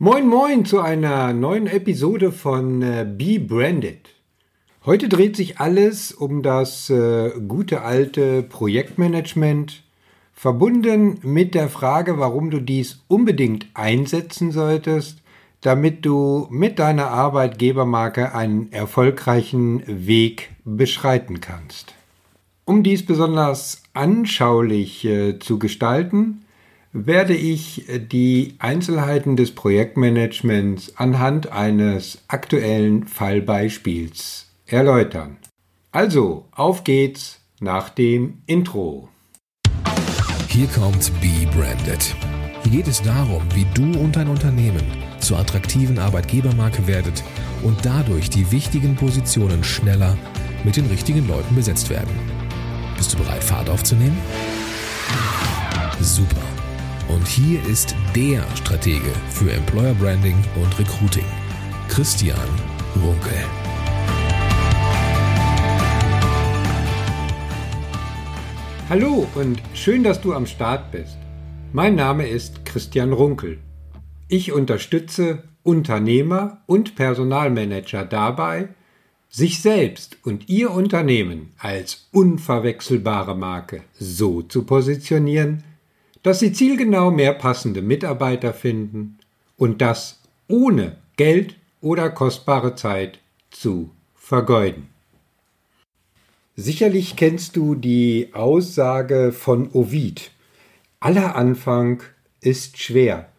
Moin moin zu einer neuen Episode von äh, Be Branded. Heute dreht sich alles um das äh, gute alte Projektmanagement, verbunden mit der Frage, warum du dies unbedingt einsetzen solltest, damit du mit deiner Arbeitgebermarke einen erfolgreichen Weg beschreiten kannst. Um dies besonders anschaulich äh, zu gestalten, werde ich die Einzelheiten des Projektmanagements anhand eines aktuellen Fallbeispiels erläutern. Also, auf geht's nach dem Intro. Hier kommt Be Branded. Hier geht es darum, wie du und dein Unternehmen zur attraktiven Arbeitgebermarke werdet und dadurch die wichtigen Positionen schneller mit den richtigen Leuten besetzt werden. Bist du bereit, Fahrt aufzunehmen? Super. Und hier ist der Stratege für Employer Branding und Recruiting, Christian Runkel. Hallo und schön, dass du am Start bist. Mein Name ist Christian Runkel. Ich unterstütze Unternehmer und Personalmanager dabei, sich selbst und ihr Unternehmen als unverwechselbare Marke so zu positionieren, dass sie zielgenau mehr passende Mitarbeiter finden und das ohne Geld oder kostbare Zeit zu vergeuden. Sicherlich kennst du die Aussage von Ovid. Aller Anfang ist schwer.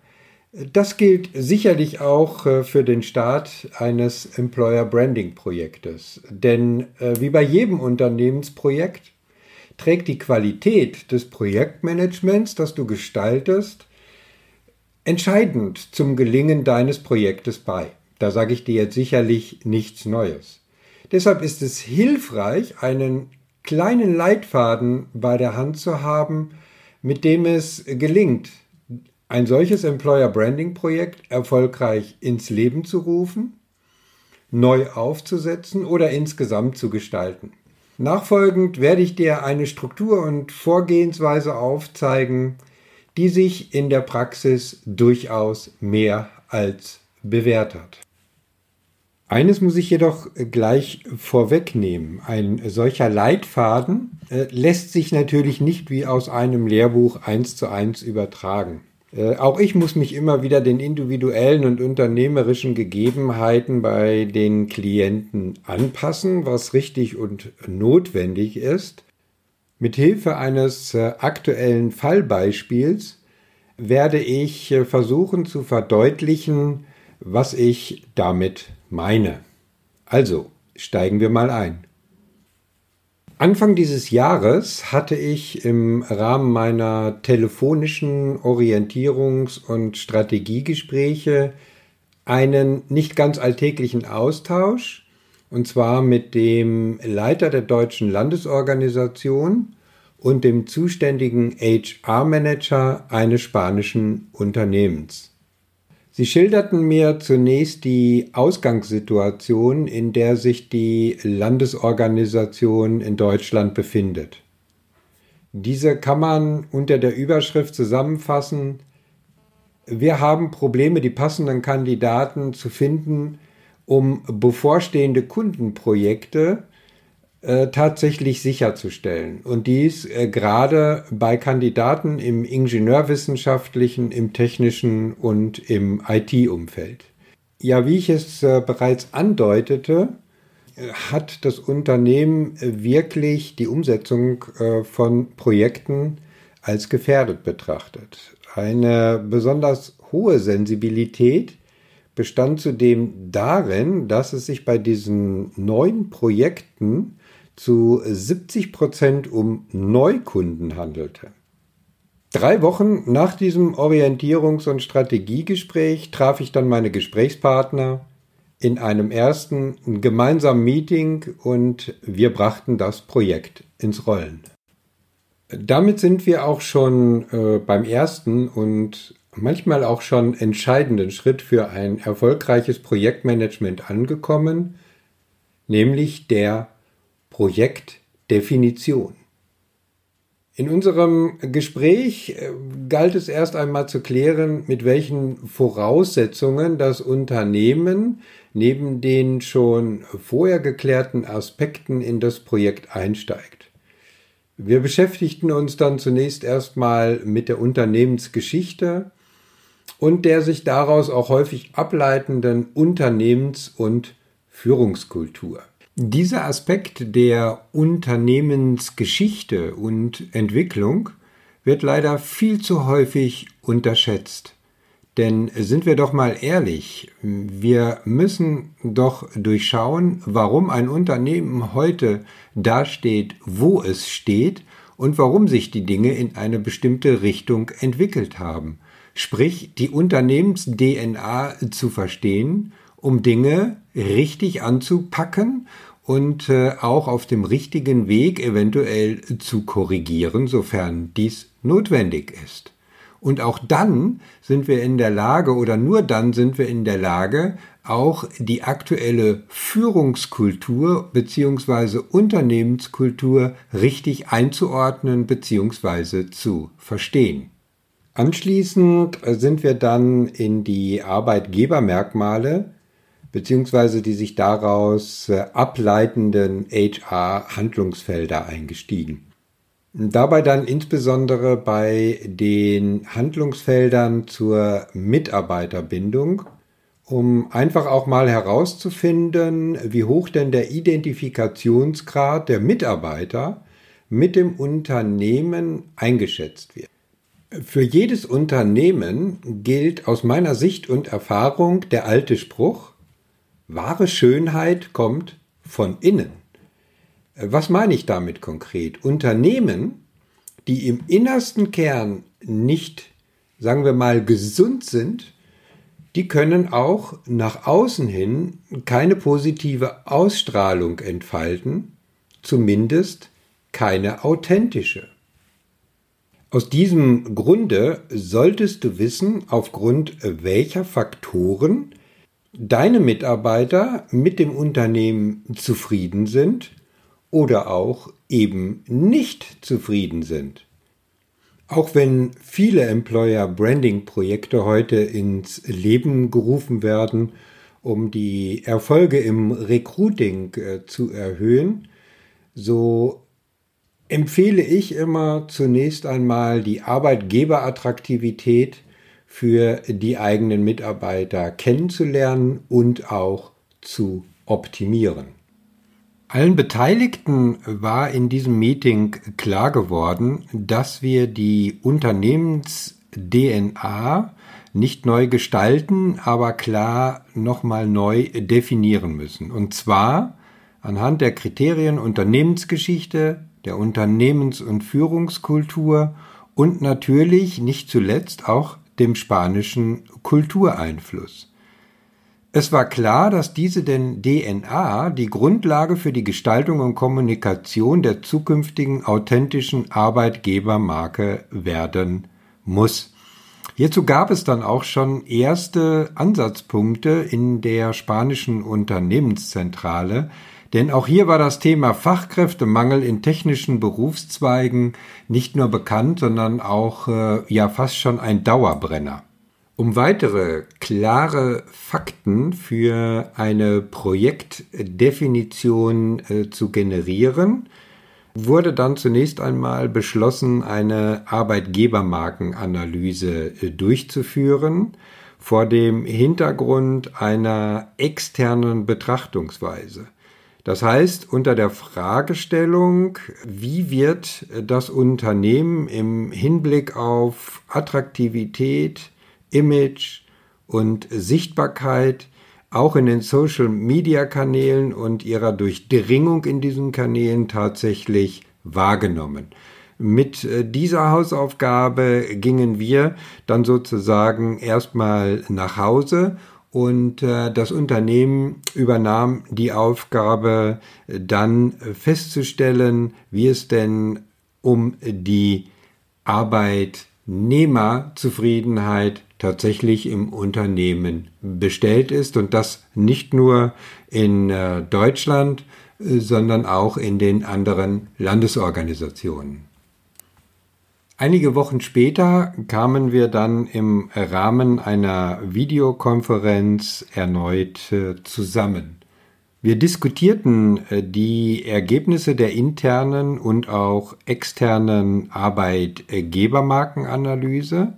Das gilt sicherlich auch äh, für den Start eines Employer Branding Projektes. Denn äh, wie bei jedem Unternehmensprojekt trägt die Qualität des Projektmanagements, das du gestaltest, entscheidend zum Gelingen deines Projektes bei. Da sage ich dir jetzt sicherlich nichts Neues. Deshalb ist es hilfreich, einen kleinen Leitfaden bei der Hand zu haben, mit dem es gelingt, ein solches Employer Branding Projekt erfolgreich ins Leben zu rufen, neu aufzusetzen oder insgesamt zu gestalten. Nachfolgend werde ich dir eine Struktur und Vorgehensweise aufzeigen, die sich in der Praxis durchaus mehr als bewährt hat. Eines muss ich jedoch gleich vorwegnehmen. Ein solcher Leitfaden äh, lässt sich natürlich nicht wie aus einem Lehrbuch eins zu eins übertragen. Äh, auch ich muss mich immer wieder den individuellen und unternehmerischen Gegebenheiten bei den Klienten anpassen, was richtig und notwendig ist. Mit Hilfe eines äh, aktuellen Fallbeispiels werde ich äh, versuchen zu verdeutlichen, was ich damit meine. Also, steigen wir mal ein. Anfang dieses Jahres hatte ich im Rahmen meiner telefonischen Orientierungs- und Strategiegespräche einen nicht ganz alltäglichen Austausch, und zwar mit dem Leiter der deutschen Landesorganisation und dem zuständigen HR-Manager eines spanischen Unternehmens. Sie schilderten mir zunächst die Ausgangssituation, in der sich die Landesorganisation in Deutschland befindet. Diese kann man unter der Überschrift zusammenfassen Wir haben Probleme, die passenden Kandidaten zu finden, um bevorstehende Kundenprojekte äh, tatsächlich sicherzustellen. Und dies äh, gerade bei Kandidaten im ingenieurwissenschaftlichen, im technischen und im IT-Umfeld. Ja, wie ich es äh, bereits andeutete, äh, hat das Unternehmen äh, wirklich die Umsetzung von Projekten als gefährdet betrachtet. Eine besonders hohe Sensibilität bestand zudem darin, dass es sich bei diesen neuen Projekten zu 70 Prozent um Neukunden handelte. Drei Wochen nach diesem Orientierungs- und Strategiegespräch traf ich dann meine Gesprächspartner in einem ersten gemeinsamen Meeting und wir brachten das Projekt ins Rollen. Damit sind wir auch schon äh, beim ersten und manchmal auch schon entscheidenden Schritt für ein erfolgreiches Projektmanagement angekommen, nämlich der Projektdefinition. In unserem Gespräch äh, galt es erst einmal zu klären, mit welchen Voraussetzungen das Unternehmen neben den schon vorher geklärten Aspekten in das Projekt einsteigt. Wir beschäftigten uns dann zunächst erstmal mit der Unternehmensgeschichte und der sich daraus auch häufig ableitenden Unternehmens- und Führungskultur. Dieser Aspekt der Unternehmensgeschichte und Entwicklung wird leider viel zu häufig unterschätzt. Denn sind wir doch mal ehrlich, wir müssen doch durchschauen, warum ein Unternehmen heute dasteht, wo es steht und warum sich die Dinge in eine bestimmte Richtung entwickelt haben. Sprich, die Unternehmens-DNA zu verstehen, um Dinge richtig anzupacken und äh, auch auf dem richtigen Weg eventuell zu korrigieren, sofern dies notwendig ist. Und auch dann sind wir in der Lage oder nur dann sind wir in der Lage, auch die aktuelle Führungskultur bzw. Unternehmenskultur richtig einzuordnen bzw. zu verstehen. Anschließend sind wir dann in die Arbeitgebermerkmale beziehungsweise die sich daraus äh, ableitenden HR-Handlungsfelder eingestiegen. Dabei dann insbesondere bei den Handlungsfeldern zur Mitarbeiterbindung, um einfach auch mal herauszufinden, wie hoch denn der Identifikationsgrad der Mitarbeiter mit dem Unternehmen eingeschätzt wird. Für jedes Unternehmen gilt aus meiner Sicht und Erfahrung der alte Spruch, Wahre Schönheit kommt von innen. Was meine ich damit konkret? Unternehmen, die im innersten Kern nicht, sagen wir mal, gesund sind, die können auch nach außen hin keine positive Ausstrahlung entfalten, zumindest keine authentische. Aus diesem Grunde solltest du wissen, aufgrund welcher Faktoren deine Mitarbeiter mit dem Unternehmen zufrieden sind oder auch eben nicht zufrieden sind. Auch wenn viele Employer Branding Projekte heute ins Leben gerufen werden, um die Erfolge im Recruiting äh, zu erhöhen, so empfehle ich immer zunächst einmal die Arbeitgeberattraktivität für die eigenen Mitarbeiter kennenzulernen und auch zu optimieren. Allen Beteiligten war in diesem Meeting klar geworden, dass wir die Unternehmens-DNA nicht neu gestalten, aber klar nochmal neu definieren müssen. Und zwar anhand der Kriterien Unternehmensgeschichte, der Unternehmens- und Führungskultur und natürlich nicht zuletzt auch dem spanischen Kultureinfluss. Es war klar, dass diese denn DNA die Grundlage für die Gestaltung und Kommunikation der zukünftigen authentischen Arbeitgebermarke werden muss. Hierzu gab es dann auch schon erste Ansatzpunkte in der spanischen Unternehmenszentrale, denn auch hier war das Thema Fachkräftemangel in technischen Berufszweigen nicht nur bekannt, sondern auch äh, ja fast schon ein Dauerbrenner. Um weitere klare Fakten für eine Projektdefinition äh, zu generieren, wurde dann zunächst einmal beschlossen, eine Arbeitgebermarkenanalyse äh, durchzuführen vor dem Hintergrund einer externen Betrachtungsweise. Das heißt, unter der Fragestellung, wie wird das Unternehmen im Hinblick auf Attraktivität, Image und Sichtbarkeit auch in den Social-Media-Kanälen und ihrer Durchdringung in diesen Kanälen tatsächlich wahrgenommen. Mit äh, dieser Hausaufgabe gingen wir dann sozusagen erstmal nach Hause und äh, das Unternehmen übernahm die Aufgabe, dann festzustellen, wie es denn um die Arbeitnehmerzufriedenheit tatsächlich im Unternehmen bestellt ist und das nicht nur in äh, Deutschland, äh, sondern auch in den anderen Landesorganisationen. Einige Wochen später kamen wir dann im Rahmen einer Videokonferenz erneut äh, zusammen. Wir diskutierten äh, die Ergebnisse der internen und auch externen Arbeitgebermarkenanalyse,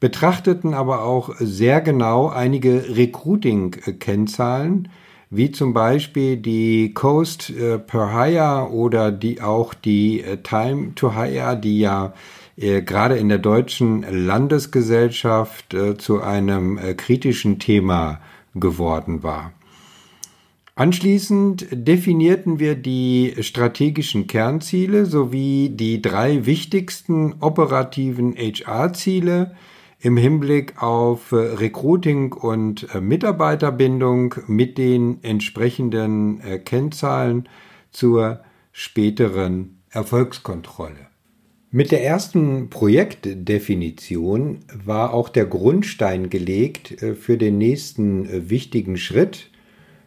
betrachteten aber auch sehr genau einige Recruiting-Kennzahlen, wie zum Beispiel die Cost äh, per Hire oder die auch die Time to Hire, die ja äh, gerade in der deutschen Landesgesellschaft äh, zu einem äh, kritischen Thema geworden war. Anschließend definierten wir die strategischen Kernziele sowie die drei wichtigsten operativen HR-Ziele im Hinblick auf Recruiting und Mitarbeiterbindung mit den entsprechenden Kennzahlen zur späteren Erfolgskontrolle. Mit der ersten Projektdefinition war auch der Grundstein gelegt äh, für den nächsten äh, wichtigen Schritt,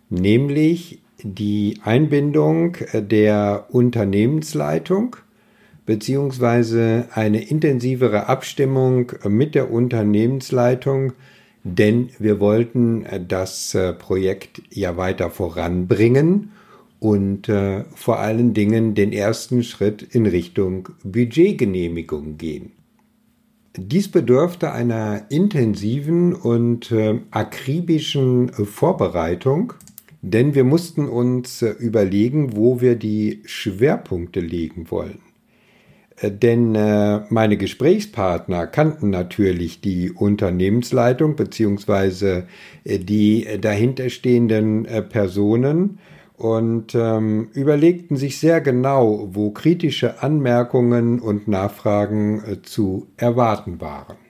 nämlich die Einbindung äh, der Unternehmensleitung beziehungsweise eine intensivere Abstimmung mit der Unternehmensleitung, denn wir wollten das Projekt ja weiter voranbringen und äh, vor allen Dingen den ersten Schritt in Richtung Budgetgenehmigung gehen. Dies bedurfte einer intensiven und äh, akribischen Vorbereitung, denn wir mussten uns äh, überlegen, wo wir die Schwerpunkte legen wollen. Äh, denn äh, meine Gesprächspartner kannten natürlich die Unternehmensleitung bzw. Äh, die dahinterstehenden Personen und ähm, überlegten sich sehr genau, wo kritische Anmerkungen und Nachfragen äh, zu erwarten waren.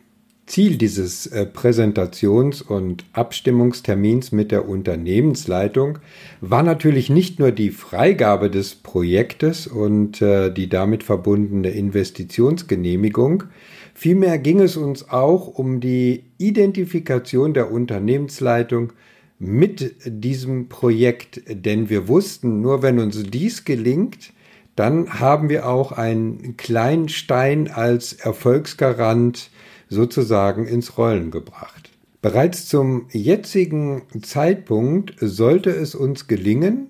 Ziel dieses äh, Präsentations- und Abstimmungstermins mit der Unternehmensleitung war natürlich nicht nur die Freigabe des Projektes und äh, die damit verbundene Investitionsgenehmigung, vielmehr ging es uns auch um die Identifikation der Unternehmensleitung mit diesem Projekt, denn wir wussten, nur wenn uns dies gelingt, dann haben wir auch einen kleinen Stein als Erfolgsgarant sozusagen ins Rollen gebracht. Bereits zum jetzigen Zeitpunkt sollte es uns gelingen,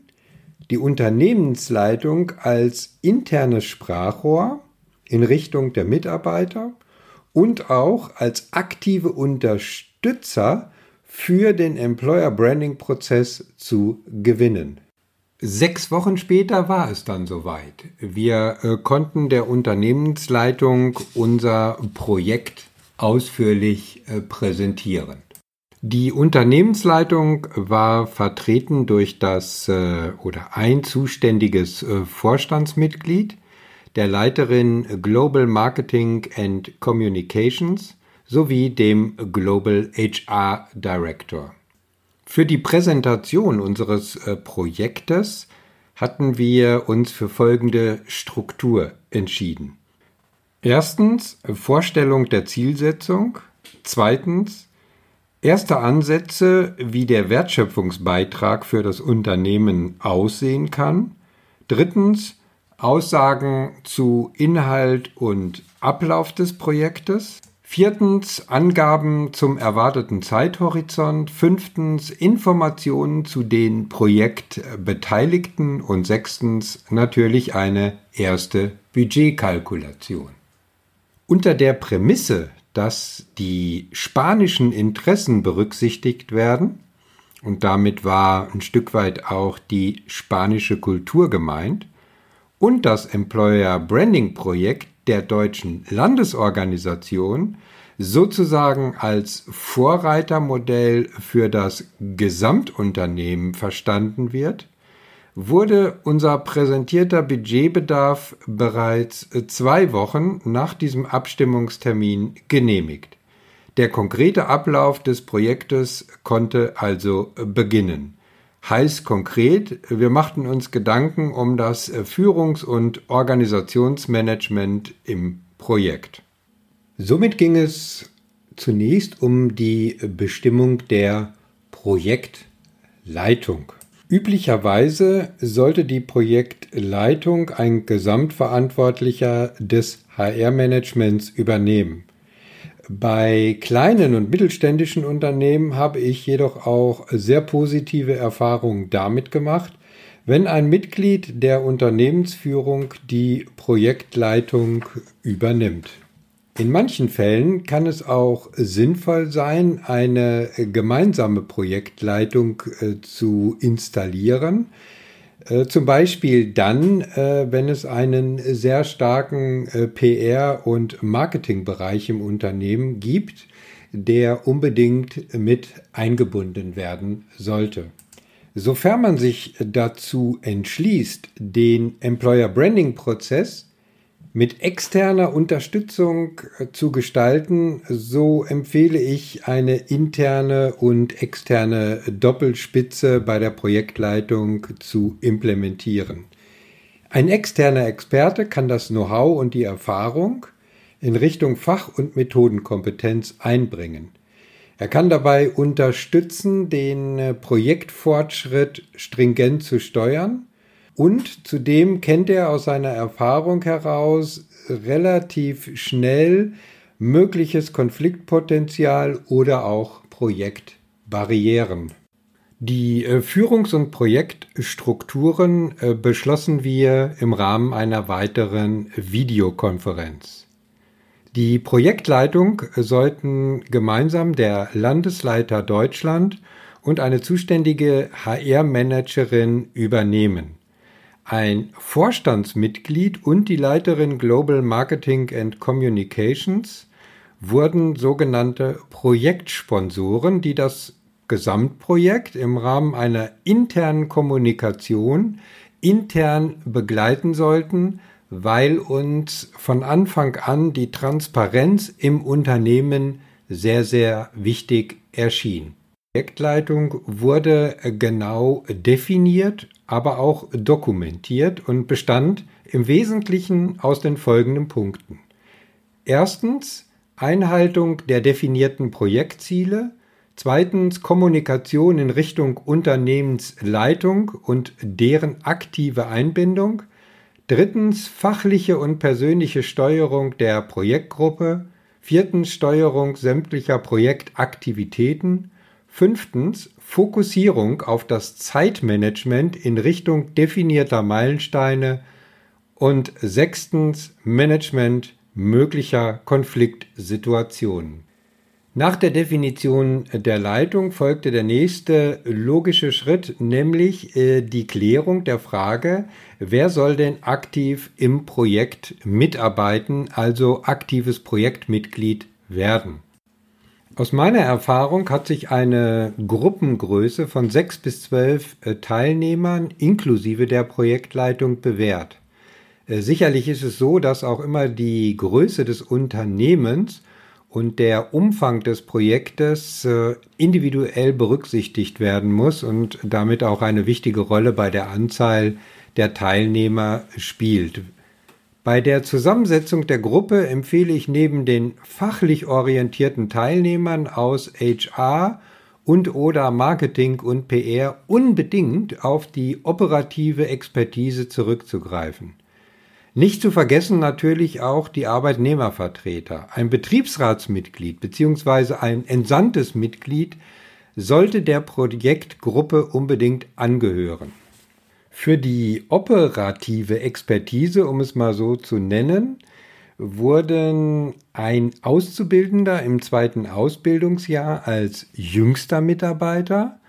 die Unternehmensleitung als internes Sprachrohr in Richtung der Mitarbeiter und auch als aktive Unterstützer für den Employer Branding Prozess zu gewinnen. Sechs Wochen später war es dann soweit. Wir äh, konnten der Unternehmensleitung unser Projekt ausführlich äh, präsentieren. Die Unternehmensleitung war vertreten durch das äh, oder ein zuständiges äh, Vorstandsmitglied, der Leiterin Global Marketing and Communications sowie dem Global HR Director. Für die Präsentation unseres Projektes hatten wir uns für folgende Struktur entschieden. Erstens Vorstellung der Zielsetzung. Zweitens erste Ansätze, wie der Wertschöpfungsbeitrag für das Unternehmen aussehen kann. Drittens Aussagen zu Inhalt und Ablauf des Projektes. Viertens Angaben zum erwarteten Zeithorizont. Fünftens Informationen zu den Projektbeteiligten. Und sechstens natürlich eine erste Budgetkalkulation. Unter der Prämisse, dass die spanischen Interessen berücksichtigt werden, und damit war ein Stück weit auch die spanische Kultur gemeint, und das Employer Branding Projekt der deutschen Landesorganisation sozusagen als Vorreitermodell für das Gesamtunternehmen verstanden wird, wurde unser präsentierter Budgetbedarf bereits zwei Wochen nach diesem Abstimmungstermin genehmigt. Der konkrete Ablauf des Projektes konnte also beginnen. Heißt konkret, wir machten uns Gedanken um das Führungs- und Organisationsmanagement im Projekt. Somit ging es zunächst um die Bestimmung der Projektleitung. Üblicherweise sollte die Projektleitung ein Gesamtverantwortlicher des HR-Managements übernehmen. Bei kleinen und mittelständischen Unternehmen habe ich jedoch auch sehr positive Erfahrungen damit gemacht, wenn ein Mitglied der Unternehmensführung die Projektleitung übernimmt. In manchen Fällen kann es auch sinnvoll sein, eine gemeinsame Projektleitung äh, zu installieren. Äh, zum Beispiel dann, äh, wenn es einen sehr starken äh, PR- und Marketingbereich im Unternehmen gibt, der unbedingt mit eingebunden werden sollte. Sofern man sich dazu entschließt, den Employer Branding Prozess mit externer Unterstützung äh, zu gestalten, so empfehle ich eine interne und externe Doppelspitze bei der Projektleitung zu implementieren. Ein externer Experte kann das Know-how und die Erfahrung in Richtung Fach- und Methodenkompetenz einbringen. Er kann dabei unterstützen, den äh, Projektfortschritt stringent zu steuern und zudem kennt er aus seiner Erfahrung heraus relativ schnell mögliches Konfliktpotenzial oder auch Projektbarrieren. Die äh, Führungs- und Projektstrukturen äh, beschlossen wir im Rahmen einer weiteren Videokonferenz. Die Projektleitung sollten gemeinsam der Landesleiter Deutschland und eine zuständige HR-Managerin übernehmen. Ein Vorstandsmitglied und die Leiterin Global Marketing and Communications wurden sogenannte Projektsponsoren, die das Gesamtprojekt im Rahmen einer internen Kommunikation intern begleiten sollten, weil uns von Anfang an die Transparenz im Unternehmen sehr, sehr wichtig erschien. Die Projektleitung wurde genau definiert aber auch dokumentiert und bestand im Wesentlichen aus den folgenden Punkten. Erstens Einhaltung der definierten Projektziele, zweitens Kommunikation in Richtung Unternehmensleitung und deren aktive Einbindung, drittens fachliche und persönliche Steuerung der Projektgruppe, viertens Steuerung sämtlicher Projektaktivitäten, fünftens Fokussierung auf das Zeitmanagement in Richtung definierter Meilensteine und sechstens Management möglicher Konfliktsituationen. Nach der Definition der Leitung folgte der nächste logische Schritt, nämlich äh, die Klärung der Frage, wer soll denn aktiv im Projekt mitarbeiten, also aktives Projektmitglied werden. Aus meiner Erfahrung hat sich eine Gruppengröße von sechs bis zwölf äh, Teilnehmern inklusive der Projektleitung bewährt. Äh, sicherlich ist es so, dass auch immer die Größe des Unternehmens und der Umfang des Projektes äh, individuell berücksichtigt werden muss und damit auch eine wichtige Rolle bei der Anzahl der Teilnehmer spielt. Bei der Zusammensetzung der Gruppe empfehle ich neben den fachlich orientierten Teilnehmern aus HR und oder Marketing und PR unbedingt auf die operative Expertise zurückzugreifen. Nicht zu vergessen natürlich auch die Arbeitnehmervertreter. Ein Betriebsratsmitglied bzw. ein entsandtes Mitglied sollte der Projektgruppe unbedingt angehören. Für die operative Expertise, um es mal so zu nennen, wurden ein Auszubildender im zweiten Ausbildungsjahr als jüngster Mitarbeiter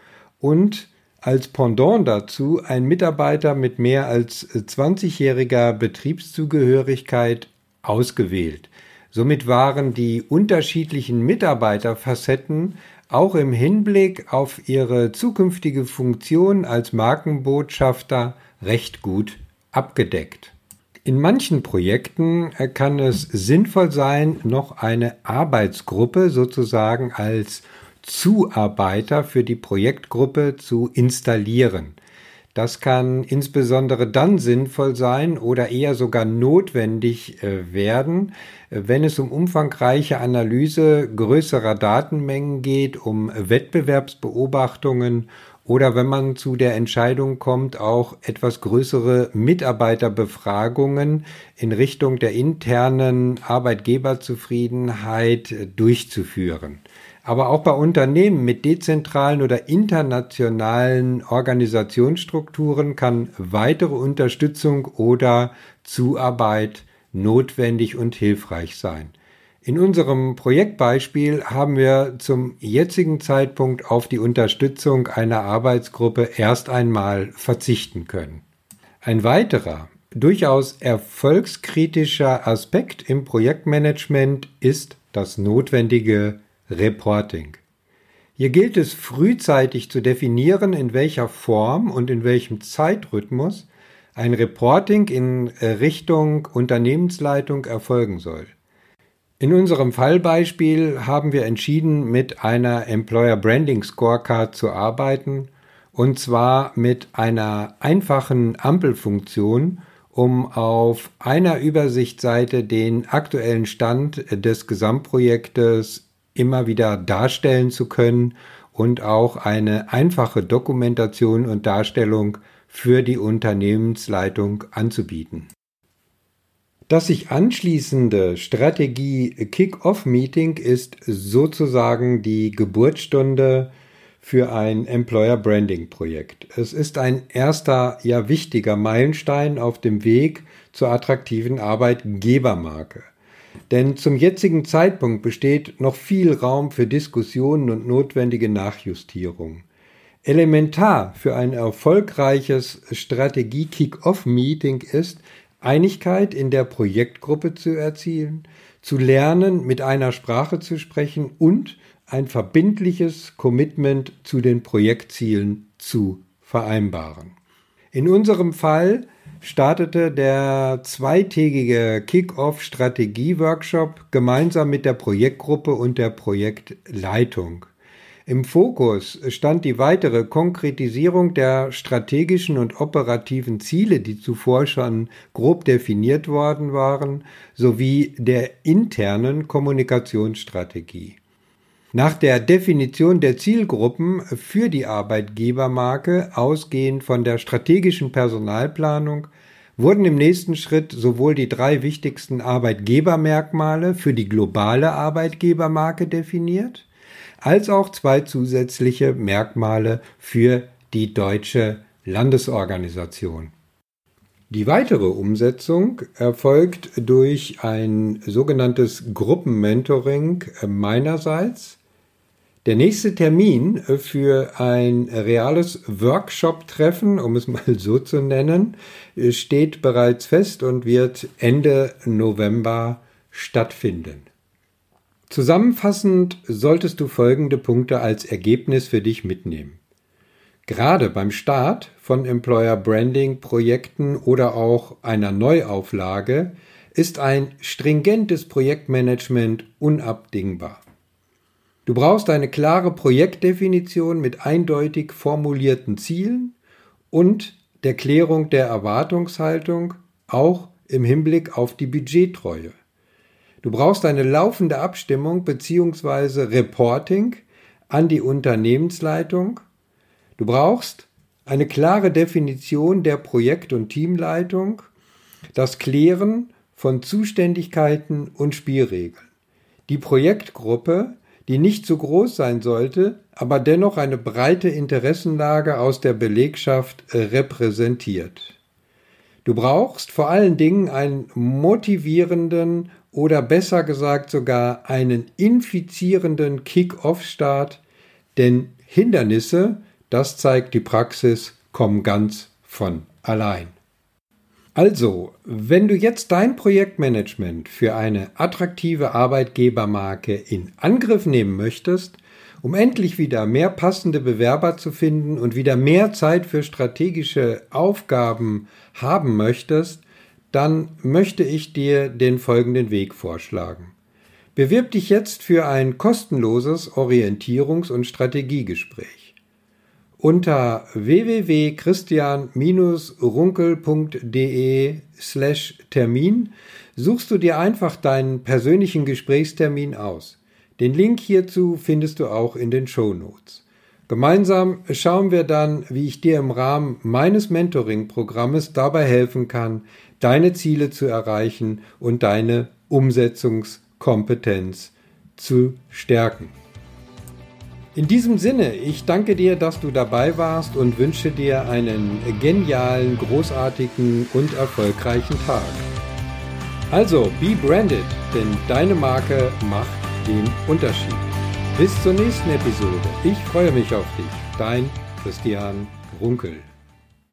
und als Pendant dazu ein Mitarbeiter mit mehr als 20-jähriger Betriebszugehörigkeit ausgewählt. Somit waren die unterschiedlichen Mitarbeiterfacetten auch im Hinblick auf ihre zukünftige Funktion als Markenbotschafter recht gut abgedeckt. In manchen Projekten kann es sinnvoll sein, noch eine Arbeitsgruppe sozusagen als Zuarbeiter für die Projektgruppe zu installieren. Das kann insbesondere dann sinnvoll sein oder eher sogar notwendig äh, werden, wenn es um umfangreiche Analyse größerer Datenmengen geht, um Wettbewerbsbeobachtungen oder wenn man zu der Entscheidung kommt, auch etwas größere Mitarbeiterbefragungen in Richtung der internen Arbeitgeberzufriedenheit durchzuführen. Aber auch bei Unternehmen mit dezentralen oder internationalen Organisationsstrukturen kann weitere Unterstützung oder Zuarbeit notwendig und hilfreich sein. In unserem Projektbeispiel haben wir zum jetzigen Zeitpunkt auf die Unterstützung einer Arbeitsgruppe erst einmal verzichten können. Ein weiterer, durchaus erfolgskritischer Aspekt im Projektmanagement ist das notwendige Reporting. Hier gilt es frühzeitig zu definieren, in welcher Form und in welchem Zeitrhythmus ein Reporting in Richtung Unternehmensleitung erfolgen soll. In unserem Fallbeispiel haben wir entschieden, mit einer Employer Branding Scorecard zu arbeiten, und zwar mit einer einfachen Ampelfunktion, um auf einer Übersichtsseite den aktuellen Stand des Gesamtprojektes immer wieder darstellen zu können und auch eine einfache Dokumentation und Darstellung für die Unternehmensleitung anzubieten. Das sich anschließende Strategie Kick-Off-Meeting ist sozusagen die Geburtsstunde für ein Employer Branding Projekt. Es ist ein erster, ja wichtiger Meilenstein auf dem Weg zur attraktiven Arbeitgebermarke. Denn zum jetzigen Zeitpunkt besteht noch viel Raum für Diskussionen und notwendige Nachjustierung. Elementar für ein erfolgreiches Strategie-Kick-Off-Meeting ist, Einigkeit in der Projektgruppe zu erzielen, zu lernen, mit einer Sprache zu sprechen und ein verbindliches Commitment zu den Projektzielen zu vereinbaren. In unserem Fall startete der zweitägige Kick-Off-Strategie-Workshop gemeinsam mit der Projektgruppe und der Projektleitung. Im Fokus stand die weitere Konkretisierung der strategischen und operativen Ziele, die zuvor schon grob definiert worden waren, sowie der internen Kommunikationsstrategie. Nach der Definition der Zielgruppen für die Arbeitgebermarke, ausgehend von der strategischen Personalplanung, wurden im nächsten Schritt sowohl die drei wichtigsten Arbeitgebermerkmale für die globale Arbeitgebermarke definiert, als auch zwei zusätzliche Merkmale für die deutsche Landesorganisation. Die weitere Umsetzung erfolgt durch ein sogenanntes Gruppenmentoring meinerseits. Der nächste Termin für ein reales Workshop-Treffen, um es mal so zu nennen, steht bereits fest und wird Ende November stattfinden. Zusammenfassend solltest du folgende Punkte als Ergebnis für dich mitnehmen. Gerade beim Start von Employer Branding Projekten oder auch einer Neuauflage ist ein stringentes Projektmanagement unabdingbar. Du brauchst eine klare Projektdefinition mit eindeutig formulierten Zielen und der Klärung der Erwartungshaltung, auch im Hinblick auf die Budgettreue. Du brauchst eine laufende Abstimmung bzw. Reporting an die Unternehmensleitung. Du brauchst eine klare Definition der Projekt- und Teamleitung, das Klären von Zuständigkeiten und Spielregeln. Die Projektgruppe, die nicht zu groß sein sollte, aber dennoch eine breite Interessenlage aus der Belegschaft repräsentiert. Du brauchst vor allen Dingen einen motivierenden oder besser gesagt sogar einen infizierenden Kick-off-Start, denn Hindernisse, das zeigt die Praxis, kommen ganz von allein. Also, wenn du jetzt dein Projektmanagement für eine attraktive Arbeitgebermarke in Angriff nehmen möchtest, um endlich wieder mehr passende Bewerber zu finden und wieder mehr Zeit für strategische Aufgaben haben möchtest, dann möchte ich dir den folgenden Weg vorschlagen. Bewirb dich jetzt für ein kostenloses Orientierungs- und Strategiegespräch. Unter www.christian-runkel.de slash Termin suchst du dir einfach deinen persönlichen Gesprächstermin aus. Den Link hierzu findest du auch in den Show Notes. Gemeinsam schauen wir dann, wie ich dir im Rahmen meines Mentoring-Programmes dabei helfen kann, deine Ziele zu erreichen und deine Umsetzungskompetenz zu stärken. In diesem Sinne, ich danke dir, dass du dabei warst und wünsche dir einen genialen, großartigen und erfolgreichen Tag. Also, be branded, denn deine Marke macht den Unterschied. Bis zur nächsten Episode. Ich freue mich auf dich. Dein Christian Runkel.